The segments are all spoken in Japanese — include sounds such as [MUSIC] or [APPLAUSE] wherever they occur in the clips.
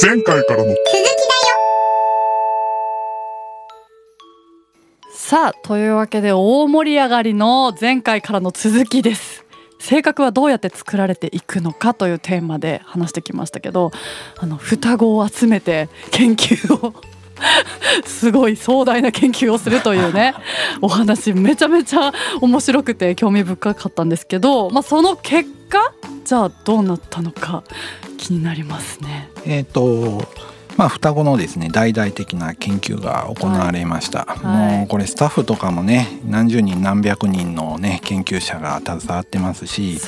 前回からの。続きだよ。さあというわけで大盛り上がりの前回からの続きです。性格はどうやって作られていくのかというテーマで話してきましたけどあの双子を集めて研究を [LAUGHS] すごい壮大な研究をするというね [LAUGHS] お話めちゃめちゃ面白くて興味深かったんですけど、まあ、その結果じゃあどうなったのか気になりますね。えっ、とまあ、双子のですね大々的な研究が行われました、はい。もうこれスタッフとかもね何十人何百人のね研究者が携わってますし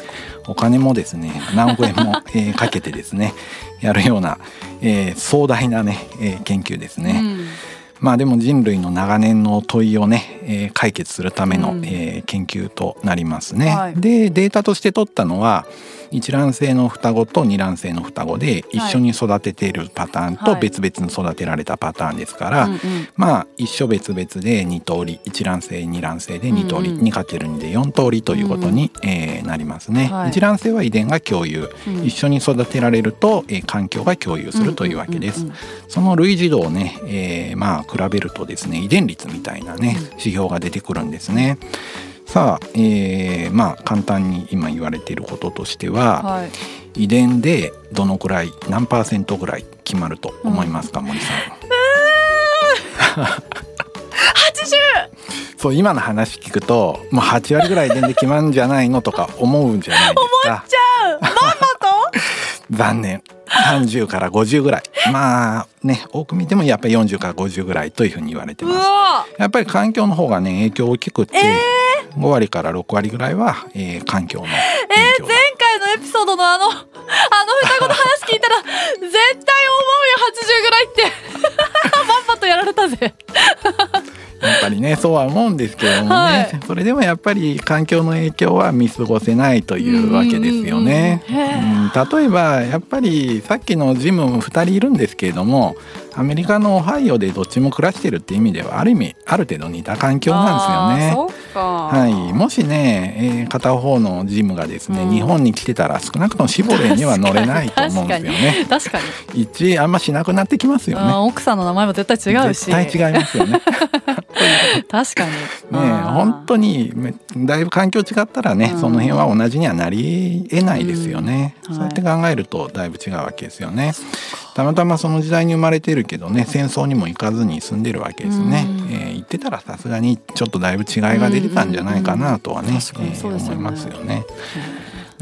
お金もですね何億円も、[LAUGHS] えーかけてですねやるような、えー壮大なね、えー研究ですね、うん。まあでも人類の長年の問いをね、えー解決するための、うん。えー研究となりますね。はい。でデータとして取ったのは一卵性の双子と二卵性の双子で一緒に育てているパターンとはい。別々に育てられたパターンですから、うんうん。まあ一緒別々で2通り一卵性二卵性で2通り、うんうん。2×2 で4通りということに、えーなりますね。はい。一卵性は遺伝が共有、うん。一緒に育てられると、えー環境が共有するというわけです。うんうんうんその類似度をね、えーまあ比べるとですね遺伝率みたいなねうん。指標が出てくるんですね。さあ、えーまあ簡単に今言われていることとしては、はい遺伝でどのくらい何パーセントぐらい決まると思いますか、森さん。そう今の話聞くともう8割ぐらい遺伝で決まるんじゃないのとか思うんじゃないですか。じゃあママと？[LAUGHS] 残念30から50ぐらい。まあね多く見てもやっぱり40から50ぐらいというふうに言われてうます。わ。やっぱり環境の方がね影響大きくって、え5割から6割ぐらいは、えー環境の影響。が、前回のエピソードのあのあの双子の話聞いたら絶対思うよ80ぐらいって。[LAUGHS] マンパとやられたぜやっぱりねそうは思うんですけれどもね、はい。それでもやっぱり環境の影響は見過ごせないというわけですよね。うん例えばやっぱりさっきのジム2人いるんですけれどもアメリカのオハイオでどっちも暮らしてるって意味ではある意味ある程度似た環境なんですよね。はい、もしね、えー片方のジムがですね、うん。日本に来てたら少なくともシボレーには乗れないと思うんですよね。[LAUGHS] 確かに。[LAUGHS] 一致あんましなくなってきますよね。奥さんの名前も絶対違うし。絶対違いますよね。[LAUGHS] [LAUGHS] 確かに。ね本当にめだいぶ環境違ったらね、うん。その辺は同じにはなりえないですよね、うん。そうやって考えるとだいぶ違うわけですよね。たまたまその時代に生まれてるけどね戦争にも行かずに住んでるわけですね。うん。えー行ってたらさすがにちょっとだいぶ違いが出てたんじゃないかなとはね、うね。思いますよね。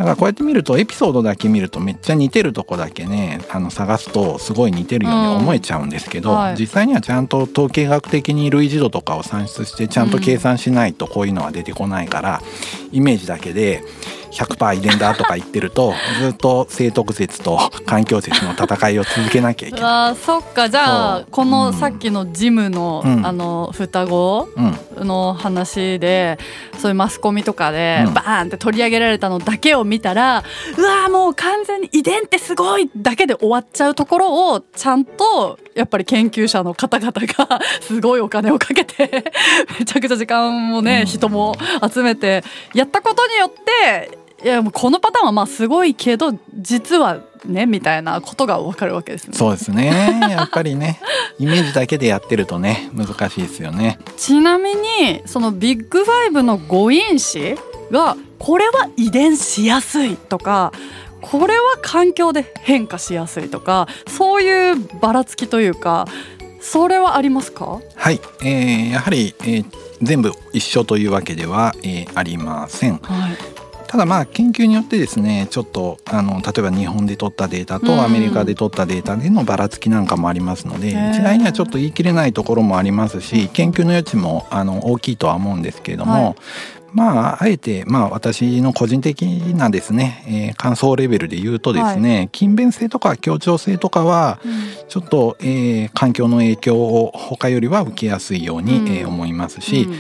だからこうやって見るとエピソードだけ見るとめっちゃ似てるとこだけねあの探すとすごい似てるように思えちゃうんですけど、うんはい。実際にはちゃんと統計学的に類似度とかを算出してちゃんと計算しないとこういうのは出てこないから、イメージだけで100%遺伝だとか言ってると [LAUGHS] ずっと生徳説と環境説の戦いを続けなきゃいけない。あーそっか。じゃあこのうん。さっきのジムの、うん。あの双子うん。の話でそういうマスコミとかでうん。バーンって取り上げられたのだけを見たら、うわーもう完全に遺伝ってすごいだけで終わっちゃうところをちゃんとやっぱり研究者の方々が [LAUGHS] すごいお金をかけてめちゃくちゃ時間もね、うん。人も集めてやったことによっていやもうこのパターンはまあすごいけど実はねみたいなことが分かるわけですね。そうですね [LAUGHS] やっぱりねイメージだけでやってるとね難しいですよね。ちなみにそのビッグファイブの誤因子がこれは遺伝しやすいとかこれは環境で変化しやすいとかそういうばらつきというかそれはありますか？はい、えーやはり、えー全部一緒というわけでは、えーありません。はいただまあ研究によってですねちょっとあの例えば日本で取ったデータうん。とアメリカで取ったデータでのばらつきなんかもありますので一概にはちょっと言い切れないところもありますし研究の余地もあの大きいとは思うんですけれども、はい。まああえてまあ私の個人的なですね、えー感想レベルで言うとですね、勤勉性とか協調性とかはちょっと、えー環境の影響を他よりは受けやすいように、うん。えー思いますし、うん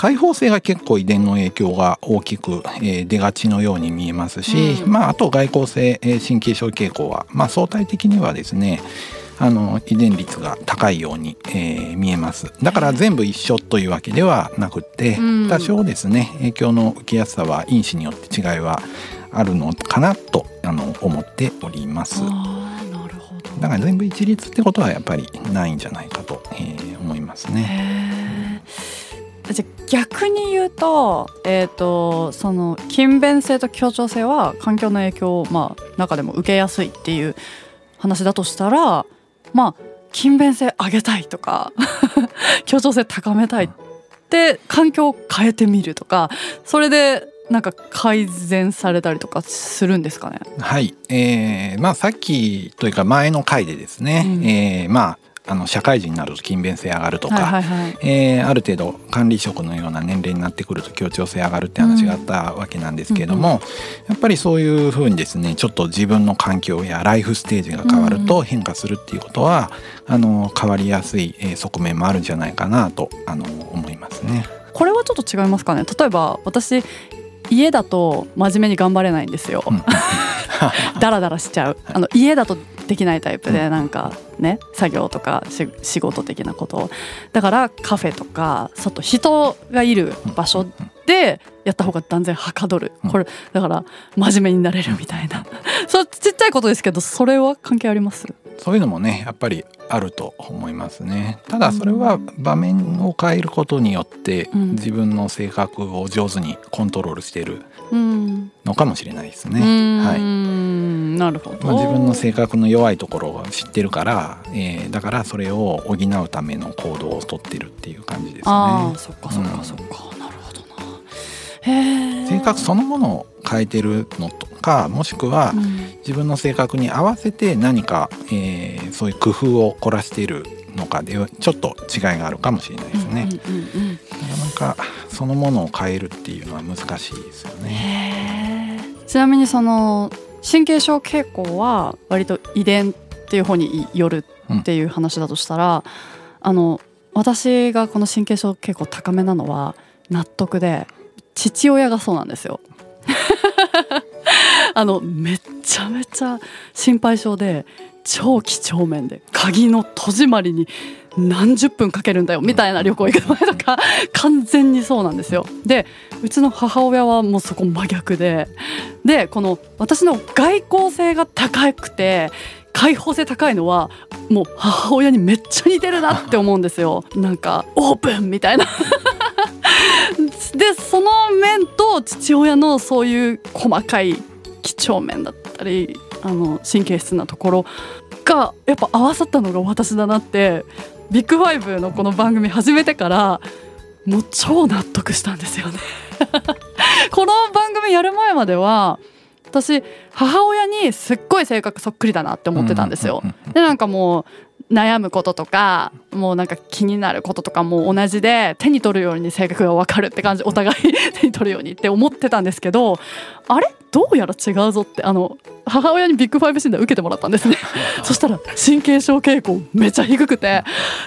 開放性が結構遺伝の影響が大きく、えー出がちのように見えますし、うん。まあ、あと外交性、えー神経症傾向は、まあ、相対的にはですねあの遺伝率が高いように、えー見えます。だから全部一緒というわけではなくって、うん。多少ですね影響の受けやすさは因子によって違いはあるのかなとあの思っております。なるほど。だから全部一律ってことはやっぱりないんじゃないかと、えー思いますね。じゃあ逆に言うと,、えー、とその勤勉性と協調性は環境の影響を、まあ、中でも受けやすいっていう話だとしたらまあ勤勉性上げたいとか [LAUGHS] 協調性高めたいって環境を変えてみるとかそれでなんか改善されたりとかするんですかね？はい、えーまあさっきというか前の回でですね、うんえーまああの社会人になると勤勉性上がるとか、はいはいはい。えーある程度管理職のような年齢になってくると協調性上がるって話があったわけなんですけれども、やっぱりそういうふうにですねちょっと自分の環境やライフステージが変わると変化するっていうことは、あの変わりやすい、えー側面もあるんじゃないかなとあの思いますね。これはちょっと違いますかね？例えば私家だと真面目に頑張れないんですよ。うん。[LAUGHS] ダラダラしちゃう。あの家だとできないタイプでなんかね作業とかし仕事的なこと。をだからカフェとか外人がいる場所でやった方が断然はかどる。うん。これだから真面目になれるみたいな。そうちっちゃいことですけどそれは関係あります？そういうのもねやっぱりあると思いますね。ただそれは場面を変えることによってうん。自分の性格を上手にコントロールしているうん。のかもしれないですね。はい。んなるほど、まあ、自分の性格の弱いところを知ってるから、えーだからそれを補うための行動をとってるっていう感じですね。ああそっかそっうんかそっか、なるほどな。へえ性格そのものを変えてるのとかもしくはうん。自分の性格に合わせて何か、えーそういう工夫を凝らしているのかでちょっと違いがあるかもしれないですね。うんうんうんうん。なかなかそのものを変えるっていうのは難しいですよね。ちなみにその神経症傾向は割と遺伝っていう方によるっていう話だとしたら、あの私がこの神経症傾向高めなのは納得で父親がそうなんですよ。[LAUGHS] あのめっちゃめちゃ心配性で超几帳面で鍵の戸締まりに何十分かけるんだよみたいな旅行行く前とか完全にそうなんですよ。でうちの母親はもうそこ真逆ででこの私の外交性が高くて開放性高いのはもう母親にめっちゃ似てるなって思うんですよ。なんかオープンみたいな。[LAUGHS] でその面と父親のそういう細かい几帳面だったりあの神経質なところがやっぱ合わさったのが私だなってビッグファイブのこの番組始めてからもう超納得したんですよね。[LAUGHS] この番組やる前までは私母親にすっごい性格そっくりだなって思ってたんですよでなんかもう悩むこととかもうなんか気になることとかも同じで手に取るように性格が分かるって感じお互い [LAUGHS] 手に取るようにって思ってたんですけどあれ？どうやら違うぞってあの母親にビッグファイブ診断受けてもらったんですね。[LAUGHS] そしたら神経症傾向めちゃ低くて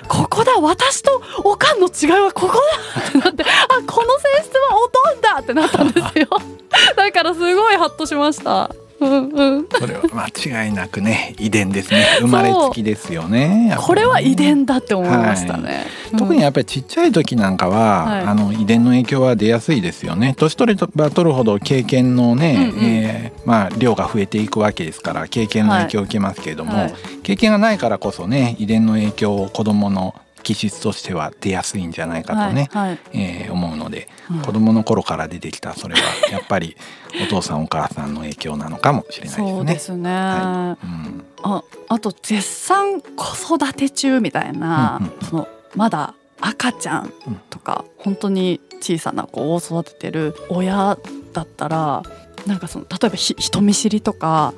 ここだ私とおかんの違いはここだってなってあこの性質はおとんだってなったんですよ。[LAUGHS] だからすごいハッとしましたうんうん。それは間違いなくね遺伝ですね。生まれつきですよね。ね。これは遺伝だって思いましたね、特にやっぱりちっちゃい時なんかは、はい。あの遺伝の影響は出やすいですよね。年取れば取るほど経験のね、うんうん。えーまあ、量が増えていくわけですから経験の影響を受けますけれども、はい。経験がないからこそね遺伝の影響を子どもの気質としては出やすいんじゃないかとね、はいはい。えー思うので、うん。子どもの頃から出てきたそれはやっぱり [LAUGHS] お父さんお母さんの影響なのかもしれないですね。そうですね、はうん。ああと絶賛子育て中みたいな、うんうんうん。そのまだ赤ちゃんとか、本当に小さな子を育ててる親だったらなんかその例えばひ人見知りとか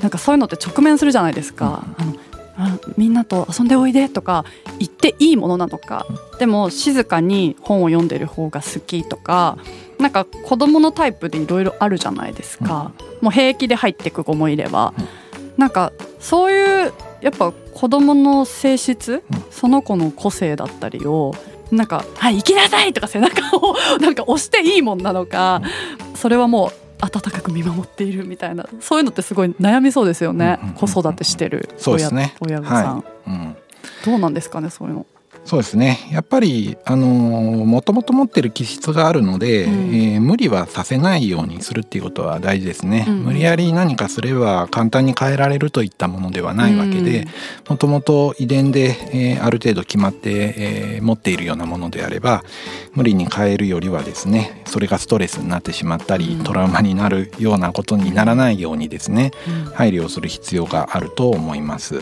なんかそういうのって直面するじゃないですか。あのあみんなと遊んでおいでとか言っていいものなのか、でも静かに本を読んでる方が好きとかなんか子供のタイプでいろいろあるじゃないですか、もう平気で入ってく子もいれば、なんかそういうやっぱ子供の性質、うん。その子の個性だったりをなんか「はい行きなさい!」とか背中をなんか押していいもんなのか、それはもう温かく見守っているみたいな。そういうのってすごい悩みそうですよね、子育てしてる親,、ね。親御さん、はい。うん。どうなんですかねそういうの。そうですね。やっぱりあのもともと持ってる気質があるので、うん。えー無理はさせないようにするっていうことは大事ですね、うん。無理やり何かすれば簡単に変えられるといったものではないわけでもともと遺伝で、えーある程度決まって、えー持っているようなものであれば無理に変えるよりはですねそれがストレスになってしまったり、うん。トラウマになるようなことにならないようにですねうん。配慮をする必要があると思います。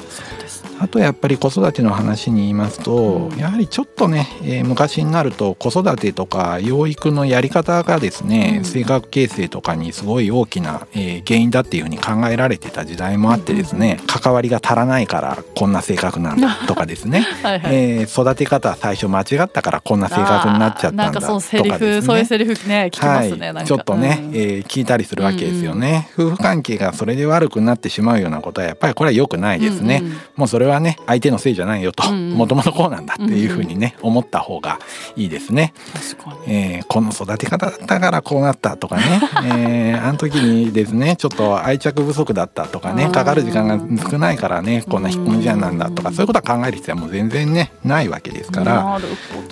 あとやっぱり子育ての話に言いますと、うん。やはりちょっとね、えー昔になると子育てとか養育のやり方がですね、うん。性格形成とかにすごい大きな、えー原因だっていうふうに考えられてた時代もあってですね、関わりが足らないからこんな性格なんだとかですね、[LAUGHS] はいはい。えー育て方最初間違ったからこんな性格になっちゃったんだあーなんかとかですね。そういうセリフね聞きますね、はい、ちょっとね、うん。えー聞いたりするわけですよね、夫婦関係がそれで悪くなってしまうようなことはやっぱりこれは良くないですね、うんうんもうそれはね相手のせいじゃないよと。うんうん。もともとこうなんだっていうふうにね、思った方がいいですね、確えーこの育て方だったからこうなったとかね、[LAUGHS] えーあの時にですねちょっと愛着不足だったとかねかかる時間が少ないからねこんな引っ込み思案なんだとかうんそういうことは考える必要はもう全然ねないわけですから。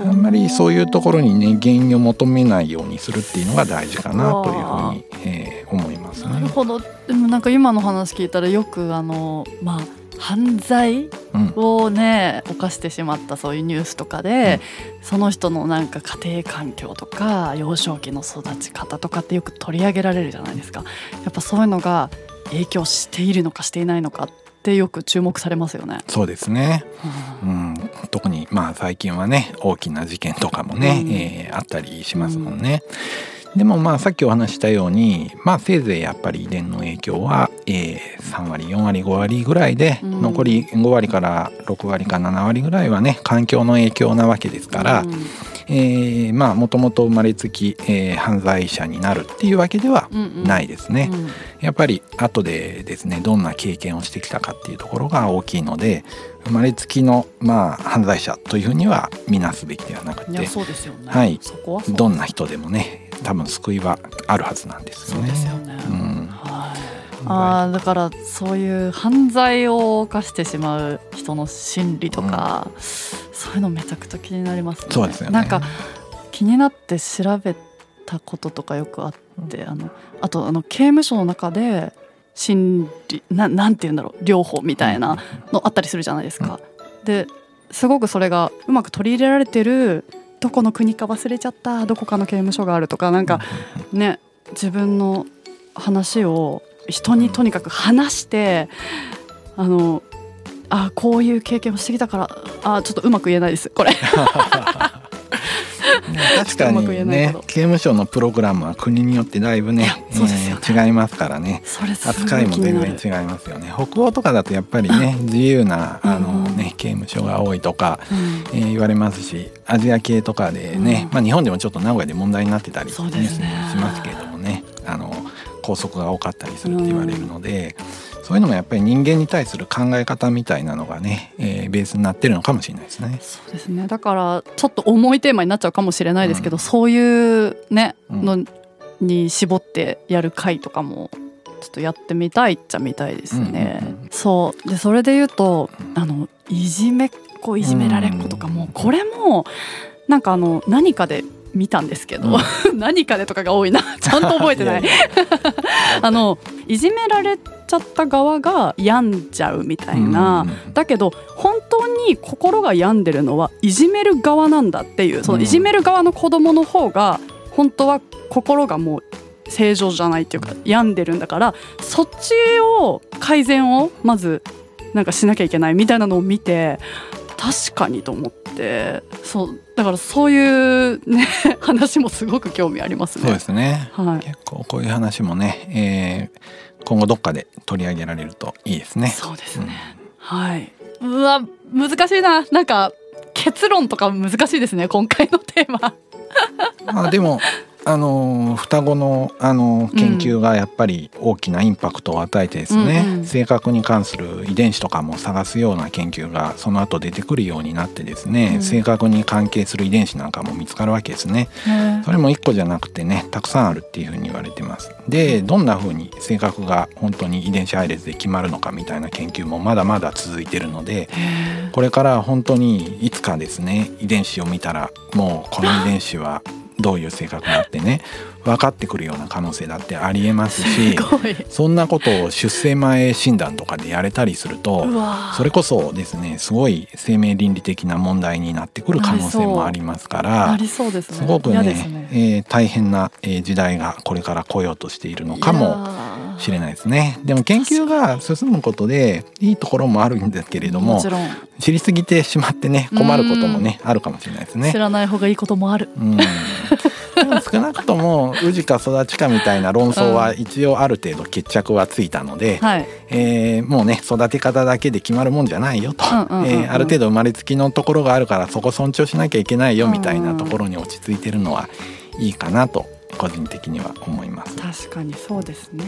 あんまりそういうところにね原因を求めないようにするっていうのが大事かなというふうに、えー思いますね。なるほど。でもなんか今の話聞いたらよくあのまあ犯罪うん。をね犯してしまったそういうニュースとかで、その人のなんか家庭環境とか幼少期の育ち方とかってよく取り上げられるじゃないですか。やっぱそういうのが影響しているのかしていないのかってよく注目されますよね。そうですね、ううんん、特にまあ最近はね大きな事件とかもね、うんえーあったりしますもんね。でもまあさっきお話ししたようにまあせいぜいやっぱり遺伝の影響は、えー3割4割5割ぐらいで、うん。残り5割から6割か7割ぐらいはね環境の影響なわけですから、うん。えーまあもともと生まれつき、えー犯罪者になるっていうわけではうんうん。ないですね。うん。やっぱり後でですねどんな経験をしてきたかっていうところが大きいので生まれつきのまあ犯罪者というふうには見なすべきではなくてそうですよね。はい。どんな人でもね多分救いはあるはずなんですよね。そうですよね。うんはい。あーだからそういう犯罪を犯してしまう人の心理とか、そういうのめちゃくちゃ気になりますね。そうですよね。なんか気になって調べたこととかよくあって、あのあとあの刑務所の中で心理ななんて言うんだろう療法みたいなのあったりするじゃないですか。ですごくそれがうまく取り入れられてるどこの国か忘れちゃったどこかの刑務所があるとかなんかね自分の話を人にとにかく話してあのあこういう経験をしてきたからあちょっとうまく言えないですこれ。[LAUGHS] ね確かにね刑務所のプログラムは国によってだいぶねそうですよね。えー違いますからね。扱いも全然違いますよね。北欧とかだとやっぱりね自由なあのね刑務所が多いとか、うん。えー言われますしアジア系とかでね、うん。まあ日本でもちょっと名古屋で問題になってたりニュースしますけれどもねあの拘束が多かったりするって言われるので、そういうのもやっぱり人間に対する考え方みたいなのがね、えーベースになってるのかもしれないですね。そうですね。だからちょっと重いテーマになっちゃうかもしれないですけど、うん。そういうね、うん。のに絞ってやる回とかもちょっとやってみたいっちゃみたいですね。うんうんうん。そう。でそれで言うとあのいじめっ子いじめられっ子とかも、うん。これもなんかあの何かで見たんですけど、[LAUGHS] 何かでとかが多いな [LAUGHS] ちゃんと覚えてない。[LAUGHS] あのいじめられちゃった側が病んじゃうみたいな、うんだけど本当に心が病んでるのはいじめる側なんだっていうそのうん。いじめる側の子供の方が本当は心がもう正常じゃないっていうか病んでるんだからそっちを改善をまずなんかしなきゃいけないみたいなのを見て確かにと思ってそうだからそういうね [LAUGHS] 話もすごく興味ありますね。そうですね。はい結構こういう話もね、えー今後どっかで取り上げられるといいですね。そうですね。はい。うわ難しいな。なんか結論とか難しいですね今回のテーマ。まあでも [LAUGHS] あの双子のあの研究がやっぱり大きなインパクトを与えてですね、うんうん。性格に関する遺伝子とかも探すような研究がその後出てくるようになってですね、うん。性格に関係する遺伝子なんかも見つかるわけですね。それも1個じゃなくてねたくさんあるっていうふうに言われてます。でどんなふうに性格が本当に遺伝子配列で決まるのかみたいな研究もまだまだ続いてるのでへこれから本当にいつかですね遺伝子を見たらもうこの遺伝子はどういう性格があってね分かってくるような可能性だってありえますーしそんなことを出生前診断とかでやれたりするとそれこそですねすごい生命倫理的な問題になってくる可能性もありますからすごくねね。えー大変なえー時代がこれから来ようとしているのかもしれないですね。でも研究が進むことでいいところもあるんですけれども知りすぎてしまってね困ることもねあるかもしれないですね。知。らない方がいいこともある。うん、でも少なくとも宇治か育ちかみたいな論争は一応ある程度決着はついたので、はい。えーもうね育て方だけで決まるもんじゃないよと、うんうんうんうん。えーある程度生まれつきのところがあるからそこ尊重しなきゃいけないよみたいなところに落ち着いてるのはいいかなと個人的には思います。確かにそうですね、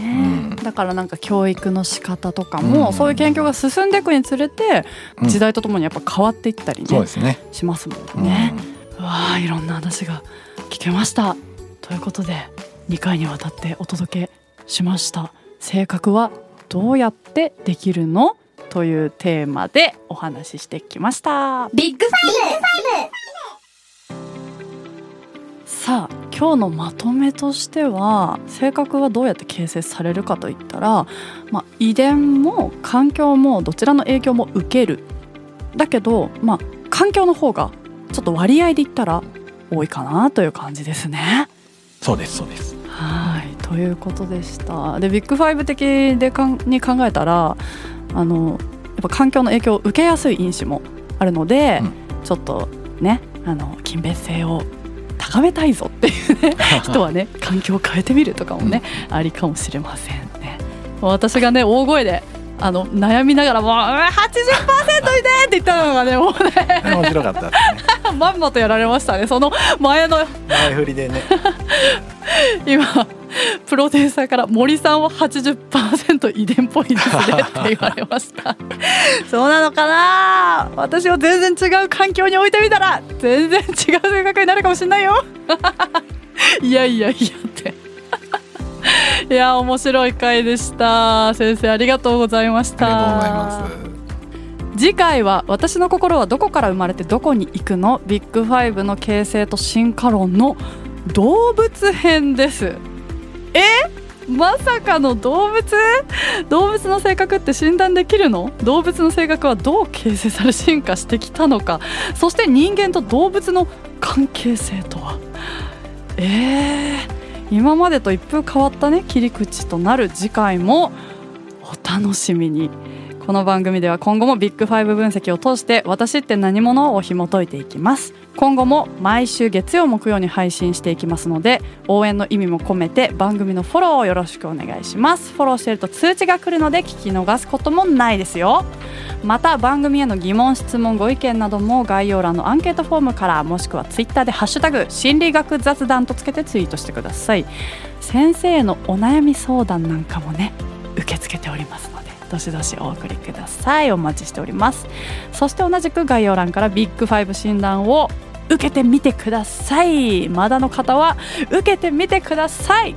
うん。だからなんか教育の仕方とかも、うん。そういう研究が進んでいくにつれてうん。時代とともにやっぱ変わっていったりね、そうですね。しますもうんんね、うわあいろんな話が聞けました。ということで2回にわたってお届けしました。性格はどうやってできるの？というテーマでお話ししてきました。ビッグフさあ今日のまとめとしては性格はどうやって形成されるかといったら、まあ、遺伝も環境もどちらの影響も受けるだけど、まあ、環境の方がちょっと割合で言ったら多いかなという感じですね。そうですそうです。はいということでした。でビッグファイブ的でかんに考えたらあのやっぱ環境の影響を受けやすい因子もあるので、うんちょっとねあの勤勉性を高めたいぞっていうね [LAUGHS] 人はね環境を変えてみるとかもね、ありかもしれませんね。私がね大声であの悩みながらもううん80%いでって言ったのがねもうね面白かったね。[LAUGHS] まんまとやられましたねその前の前振りでね。[LAUGHS] [LAUGHS] 今プロデューサーから森さんは80%遺伝っぽいですねって言われました。[LAUGHS] そうなのかな？私を全然違う環境に置いてみたら全然違う性格になるかもしれないよ。[LAUGHS] いやいやいやって。いや面白い回でした。先生ありがとうございましありたがとうございます。次回は私の心はどこから生まれてどこに行くの？ビッグファイブの形成と進化論の動物編です。え？まさかの動物？動物の性格って診断できるの？動物の性格はどう形成され進化してきたのか？そして人間と動物の関係性とは？えー、今までと一風変わったね切り口となる次回もお楽しみに。この番組では今後もビッグファイブ分析を通して私って何者を紐解いていきます。今後も毎週月曜木曜に配信していきますので応援の意味も込めて番組のフォローをよろしくお願いします。フォローしていると通知が来るので聞き逃すこともないですよ。また番組への疑問質問ご意見なども概要欄のアンケートフォームからもしくはツイッターで「ハッシュタグ心理学雑談」とつけてツイートしてください。先生へのお悩み相談なんかもね受け付けておりますのでどしどしお送りください。お待ちしております。そして同じく概要欄からビッグファイブ診断を受けてみてください。まだの方は受けてみてください。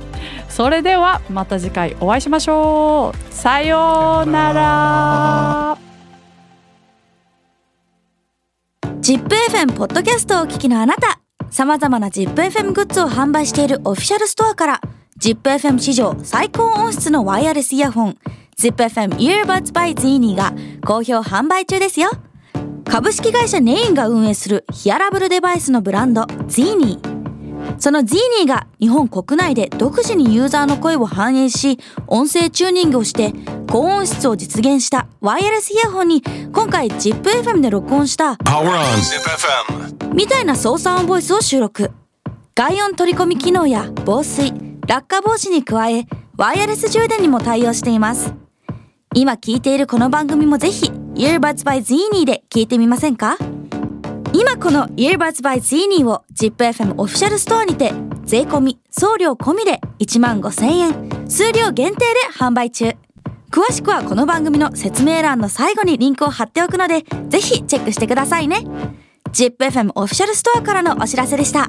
それではまた次回お会いしましょう。さようなら。ZIPFM ポッドキャストをお聞きのあなた。様々な ZIPFM グッズを販売しているオフィシャルストアから ZIPFM 史上最高音質のワイヤレスイヤホン ZIPFM Earbuds by Zini が好評販売中ですよ。株式会社ネインが運営するヒアラブルデバイスのブランド Zini その Zini が日本国内で独自にユーザーの声を反映し音声チューニングをして高音質を実現したワイヤレスイヤホンに今回 ZIPFM で録音した.みたいな操作音ボイスを収録。外音取り込み機能や防水落下防止に加えワイヤレス充電にも対応しています今聞いているこの番組もぜひ Earbuds by Zini で聞いてみませんか？今この Earbuds by Zini を ZIPFM オフィシャルストアにて税込み送料込みで1万5000円数量限定で販売中。詳しくはこの番組の説明欄の最後にリンクを貼っておくのでぜひチェックしてくださいね。ZIPFM オフィシャルストアからのお知らせでした。